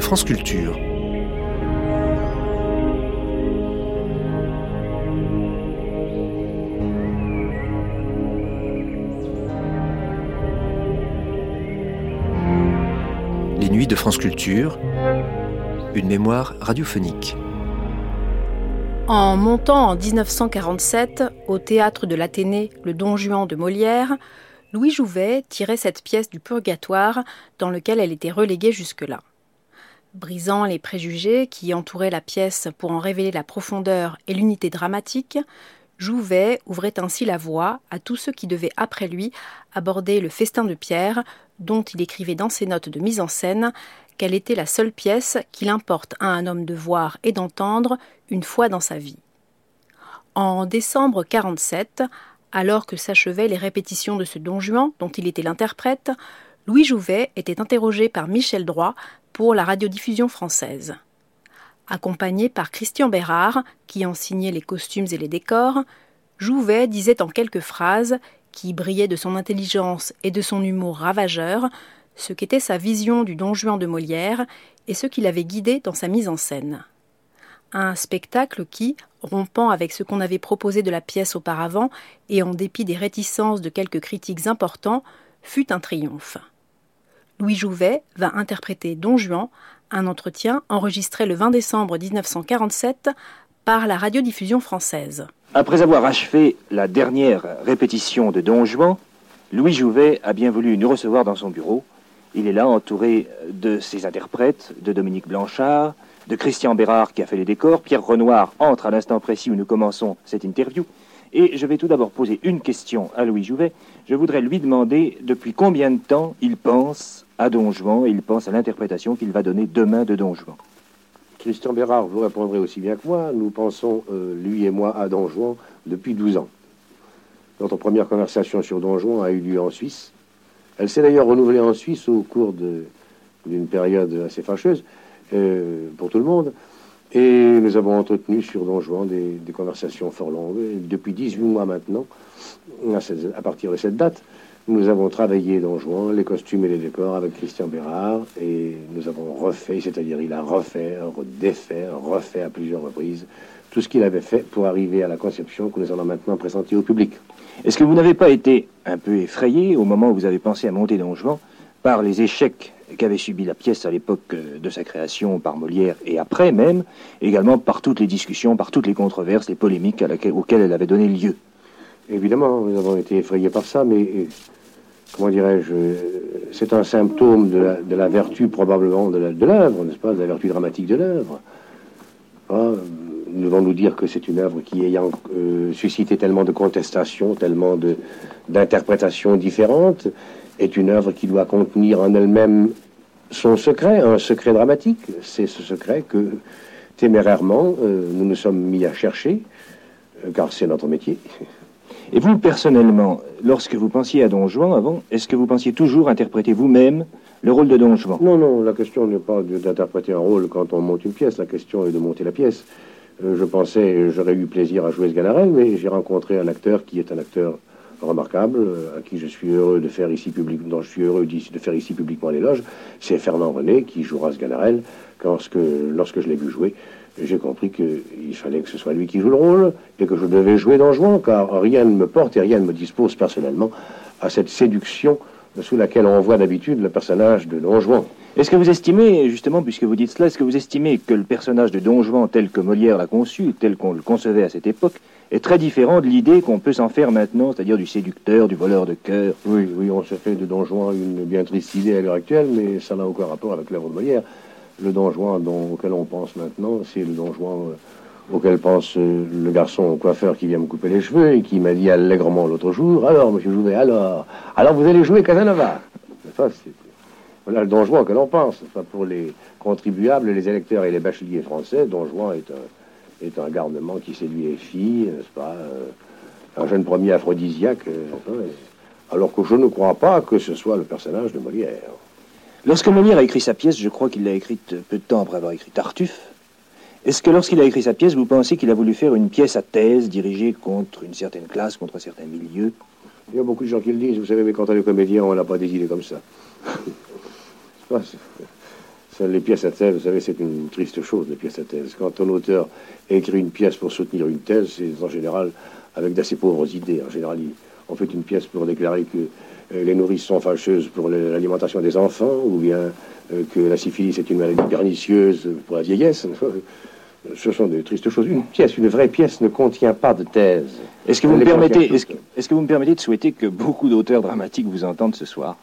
France Culture. Les nuits de France Culture, une mémoire radiophonique. En montant en 1947 au théâtre de l'Athénée le Don Juan de Molière, Louis Jouvet tirait cette pièce du purgatoire dans lequel elle était reléguée jusque-là. Brisant les préjugés qui entouraient la pièce pour en révéler la profondeur et l'unité dramatique, Jouvet ouvrait ainsi la voie à tous ceux qui devaient après lui aborder le festin de Pierre, dont il écrivait dans ses notes de mise en scène qu'elle était la seule pièce qu'il importe à un homme de voir et d'entendre une fois dans sa vie. En décembre 47, alors que s'achevaient les répétitions de ce Don Juan, dont il était l'interprète, Louis Jouvet était interrogé par Michel Droit pour la radiodiffusion française. Accompagné par Christian Bérard, qui en signait les costumes et les décors, Jouvet disait en quelques phrases, qui brillaient de son intelligence et de son humour ravageur, ce qu'était sa vision du Don Juan de Molière et ce qui l'avait guidé dans sa mise en scène. Un spectacle qui, rompant avec ce qu'on avait proposé de la pièce auparavant et en dépit des réticences de quelques critiques importants, fut un triomphe. Louis Jouvet va interpréter Don Juan, un entretien enregistré le 20 décembre 1947 par la radiodiffusion française. Après avoir achevé la dernière répétition de Don Juan, Louis Jouvet a bien voulu nous recevoir dans son bureau. Il est là entouré de ses interprètes, de Dominique Blanchard, de Christian Bérard qui a fait les décors. Pierre Renoir entre à l'instant précis où nous commençons cette interview. Et je vais tout d'abord poser une question à Louis Jouvet. Je voudrais lui demander depuis combien de temps il pense à Don Juan et il pense à l'interprétation qu'il va donner demain de Don Juan? Christian Bérard vous répondrez aussi bien que moi. Nous pensons, euh, lui et moi, à Don Juan depuis 12 ans. Notre première conversation sur Don Juan a eu lieu en Suisse. Elle s'est d'ailleurs renouvelée en Suisse au cours d'une période assez fâcheuse. Euh, pour tout le monde. Et nous avons entretenu sur Don Juan des, conversations fort longues. depuis 18 mois maintenant, à, partir de cette date, nous avons travaillé Don Juan, les costumes et les décors avec Christian Bérard. Et nous avons refait, c'est-à-dire il a refait, défait, refait à plusieurs reprises tout ce qu'il avait fait pour arriver à la conception que nous allons maintenant présenter au public. Est-ce que vous n'avez pas été un peu effrayé au moment où vous avez pensé à monter Don Juan par les échecs qu'avait subi la pièce à l'époque euh, de sa création par Molière et après même, également par toutes les discussions, par toutes les controverses, les polémiques auxquelles elle avait donné lieu. Évidemment, nous avons été effrayés par ça, mais euh, comment dirais-je, c'est un symptôme de la, vertu probablement de l'œuvre, n'est-ce pas, de la vertu dramatique de l'œuvre. Ah, nous devons nous dire que c'est une œuvre qui ayant euh, suscité tellement de contestations, tellement d'interprétations différentes, est une œuvre qui doit contenir en elle-même son secret, un secret dramatique. C'est ce secret que témérairement euh, nous nous sommes mis à chercher, euh, car c'est notre métier. Et vous, personnellement, lorsque vous pensiez à Don Juan avant, est-ce que vous pensiez toujours interpréter vous-même le rôle de Don Juan? Non, non, la question n'est pas d'interpréter un rôle quand on monte une pièce, la question est de monter la pièce. Euh, je pensais, j'aurais eu plaisir à jouer ce Ganarelle, mais j'ai rencontré un acteur qui est un acteur remarquable, euh, à qui je suis heureux de faire ici public, dont je suis heureux de faire ici publiquement l'éloge, c'est Fernand René qui jouera ce Ganarelle. Lorsque, lorsque je l'ai vu jouer, j'ai compris qu'il fallait que ce soit lui qui joue le rôle et que je devais jouer dans Juan, car rien ne me porte et rien ne me dispose personnellement à cette séduction sous laquelle on voit d'habitude le personnage de Don Juan. Est-ce que vous estimez, justement, puisque vous dites cela, est-ce que vous estimez que le personnage de Don Juan tel que Molière l'a conçu, tel qu'on le concevait à cette époque, est très différent de l'idée qu'on peut s'en faire maintenant, c'est-à-dire du séducteur, du voleur de cœur? Oui, oui, on se fait de Don Juan une bien triste idée à l'heure actuelle, mais ça n'a aucun rapport avec l'œuvre de Molière. Le Don Juan auquel on pense maintenant, c'est le Don Juan euh, auquel pense euh, le garçon coiffeur qui vient me couper les cheveux et qui m'a dit allègrement l'autre jour Alors, monsieur Jouvet, alors, alors vous allez jouer Casanova? Voilà le Don Juan que l'on pense. Enfin, pour les contribuables, les électeurs et les bacheliers français, Don Juan est un est un garnement qui séduit les filles, n'est-ce pas euh, Un jeune premier aphrodisiaque, euh, alors que je ne crois pas que ce soit le personnage de Molière. Lorsque Molière a écrit sa pièce, je crois qu'il l'a écrite peu de temps après avoir écrit Tartuffe. Est-ce que lorsqu'il a écrit sa pièce, vous pensez qu'il a voulu faire une pièce à thèse dirigée contre une certaine classe, contre un certain milieu Il y a beaucoup de gens qui le disent, vous savez, mais quand on est comédien, on n'a pas des idées comme ça. Les pièces à thèse, vous savez, c'est une triste chose, les pièces à thèse. Quand un auteur écrit une pièce pour soutenir une thèse, c'est en général avec d'assez pauvres idées. En général, on fait une pièce pour déclarer que euh, les nourrices sont fâcheuses pour l'alimentation des enfants, ou bien euh, que la syphilis est une maladie pernicieuse pour la vieillesse. Ce sont des tristes choses. Une pièce, une vraie pièce ne contient pas de thèse. Est-ce que, vous me permettez, est que vous me permettez de souhaiter que beaucoup d'auteurs dramatiques vous entendent ce soir?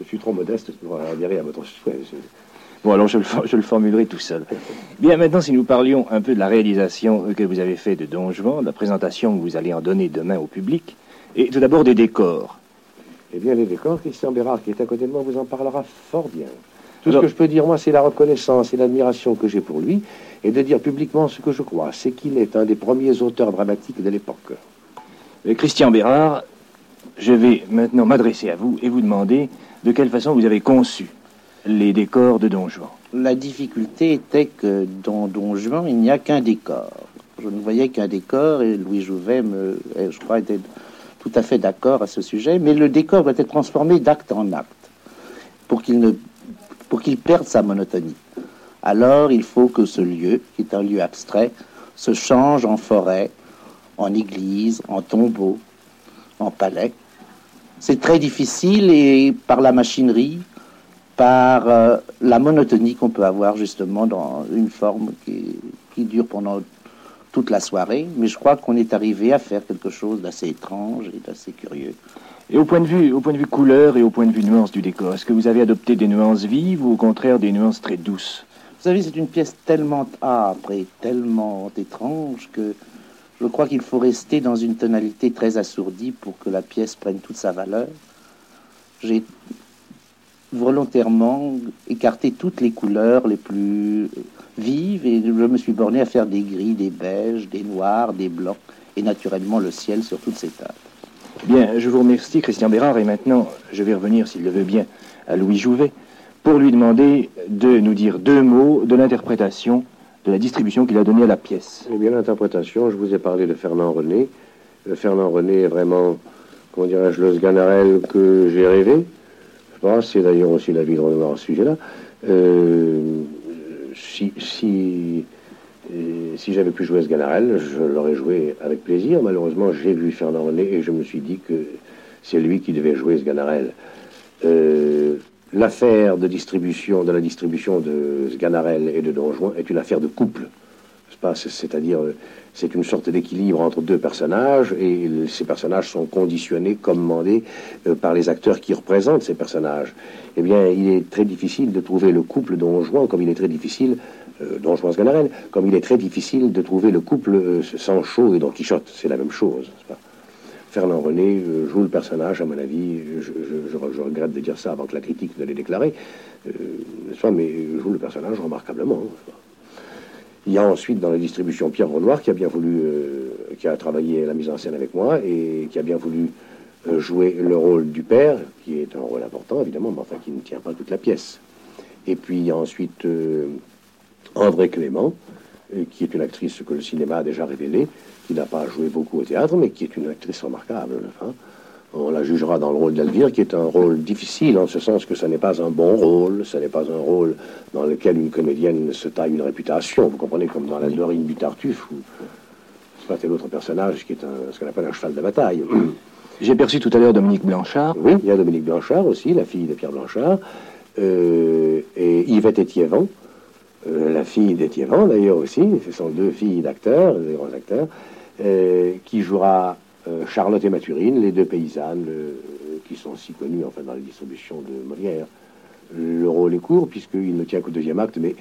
Je suis trop modeste pour adhérer à votre souhait. Bon, alors je le, je le, formulerai tout seul. Bien, maintenant, si nous parlions un peu de la réalisation que vous avez fait de Don Juan, de la présentation que vous allez en donner demain au public, et tout d'abord des décors. Eh bien, les décors, Christian Bérard, qui est à côté de moi, vous en parlera fort bien. Tout ce que je peux dire, moi, c'est la reconnaissance et l'admiration que j'ai pour lui, et de dire publiquement ce que je crois, c'est qu'il est un des premiers auteurs dramatiques de l'époque. Christian Bérard, je vais maintenant m'adresser à vous et vous demander de quelle façon vous avez conçu les décors de Don Juan. La difficulté était que dans Don Juan, il n'y a qu'un décor. Je ne voyais qu'un décor et Louis Jouvet, me, je crois, était tout à fait d'accord à ce sujet, mais le décor doit être transformé d'acte en acte pour qu'il ne pour qu'il perde sa monotonie. Alors il faut que ce lieu, qui est un lieu abstrait, se change en forêt, en église, en tombeau, en palais. C'est très difficile et par la machinerie, par euh, la monotonie qu'on peut avoir justement dans une forme qui, qui dure pendant toute la soirée, mais je crois qu'on est arrivé à faire quelque chose d'assez étrange et d'assez curieux. Et au point de vue, au point de vue couleur et au point de vue nuance du décor, est-ce que vous avez adopté des nuances vives ou au contraire des nuances très douces? Vous savez, c'est une pièce tellement âpre et tellement étrange que je crois qu'il faut rester dans une tonalité très assourdie pour que la pièce prenne toute sa valeur. J'ai volontairement écarté toutes les couleurs les plus vives et je me suis borné à faire des gris, des beiges, des noirs, des blancs et naturellement le ciel sur toutes ces tables. Bien, je vous remercie, Christian Bérard, et maintenant, je vais revenir, s'il le veut bien, à Louis Jouvet, pour lui demander de nous dire deux mots de l'interprétation, de la distribution qu'il a donnée à la pièce. Eh bien, l'interprétation, je vous ai parlé de Fernand René. Le Fernand René est vraiment, comment dirais-je, le Sganarelle que j'ai rêvé. Je c'est d'ailleurs aussi la vie de Renoir à ce sujet-là. Euh, si, si si j'avais pu jouer ce Ganarelle, je l'aurais joué avec plaisir. Malheureusement, j'ai vu Fernand René et je me suis dit que c'est lui qui devait jouer ce Ganarelle. Euh, l'affaire de distribution, de la distribution de Sganarelle et de Don Juan est une affaire de couple. C'est-à-dire, c'est une sorte d'équilibre entre deux personnages et ces personnages sont conditionnés, commandés euh, par les acteurs qui représentent ces personnages. Eh bien, il est très difficile de trouver le couple Don Juan comme il est très difficile euh, Don Juan Sganarelle, comme il est très difficile de trouver le couple euh, Sancho et Don Quichotte. C'est la même chose. Pas? Fernand René euh, joue le personnage, à mon avis, je, regrette de dire ça avant que la critique ne l'ait déclaré, euh, mais joue le personnage remarquablement. Il y a ensuite dans la distribution Pierre Renoir qui a bien voulu, qui a travaillé la mise en scène avec moi et qui a bien voulu jouer le rôle du père, qui est un rôle important évidemment, mais enfin qui ne tient pas toute la pièce. Et puis il y a ensuite André Clément, euh, qui est une actrice que le cinéma a déjà révélée, qui n'a pas joué beaucoup au théâtre, mais qui est une actrice remarquable. Hein. On la jugera dans le rôle d'Elvire, qui est un rôle difficile, en ce sens que ce n'est pas un bon rôle, ce n'est pas un rôle dans lequel une comédienne se taille une réputation. Vous comprenez, comme dans la Dorine du Tartuffe, ou c'est pas tel autre personnage qui est un, ce qu'on appelle un cheval de bataille. J'ai perçu tout à l'heure Dominique Blanchard. Oui, il y a Dominique Blanchard aussi, la fille de Pierre Blanchard, euh, et Yvette Étiévent, euh, la fille d'Étiévan d'ailleurs aussi, ce sont deux filles d'acteurs, des grands acteurs, euh, qui jouera euh, Charlotte et Mathurine, les deux paysannes qui sont si connues enfin, dans les distributions de Molière. Le rôle est court puisqu'il ne tient qu'au deuxième acte, mais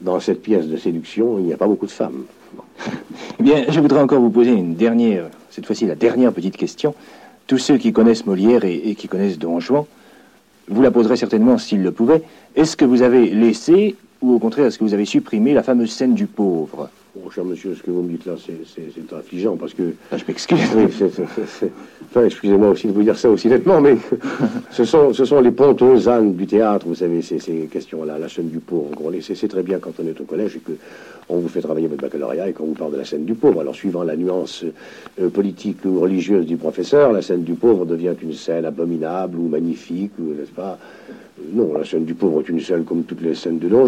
dans cette pièce de séduction, il n'y a pas beaucoup de femmes. Eh bien, je voudrais encore vous poser une dernière, cette fois-ci la dernière petite question. Tous ceux qui connaissent Molière et, et qui connaissent Don Juan, vous la poserez certainement s'ils le pouvaient. Est-ce que vous avez laissé ou au contraire, est-ce que vous avez supprimé la fameuse scène du pauvre Bon, cher monsieur, ce que vous me dites là, c'est affligeant parce que. Ah, je m'excuse. Oui, enfin, excusez-moi aussi de vous dire ça aussi nettement, mais ce sont, ce sont les pontes aux ânes du théâtre, vous savez, ces, ces questions-là, la chaîne du pauvre. C'est très bien quand on est au collège et que on vous fait travailler votre baccalauréat et qu'on vous parle de la scène du pauvre. Alors, suivant la nuance euh, politique ou religieuse du professeur, la scène du pauvre devient une scène abominable ou magnifique, ou n'est-ce pas Non, la scène du pauvre est une scène comme toutes les scènes de Don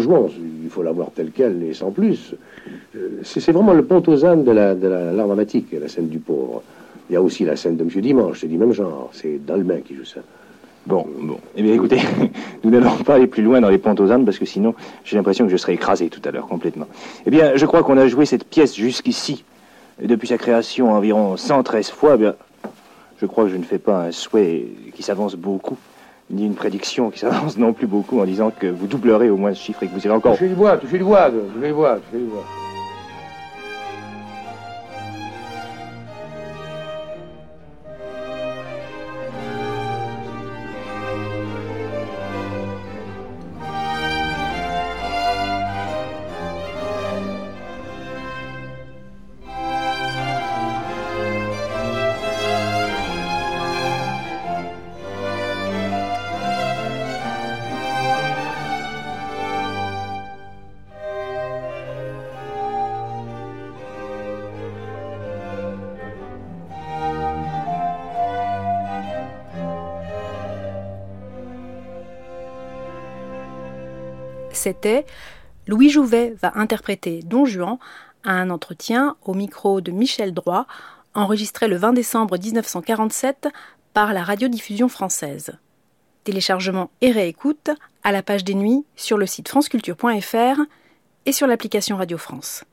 Il faut la voir telle qu'elle et sans plus. Euh, c'est vraiment le pont aux ânes de l'art la, dramatique, la scène du pauvre. Il y a aussi la scène de M. Dimanche, c'est du même genre. C'est Dalmain qui joue ça. Bon, bon. Eh bien, écoutez, nous n'allons pas aller plus loin dans les ponts aux ânes parce que sinon, j'ai l'impression que je serai écrasé tout à l'heure complètement. Eh bien, je crois qu'on a joué cette pièce jusqu'ici, depuis sa création environ 113 fois. Eh bien, je crois que je ne fais pas un souhait qui s'avance beaucoup, ni une prédiction qui s'avance non plus beaucoup en disant que vous doublerez au moins ce chiffre et que vous irez encore. Touchez le bois, touchez le bois, touchez le bois, touchez le bois. C'était Louis Jouvet va interpréter Don Juan à un entretien au micro de Michel Droit, enregistré le 20 décembre 1947 par la radiodiffusion française. Téléchargement et réécoute à la page des nuits sur le site franceculture.fr et sur l'application Radio France.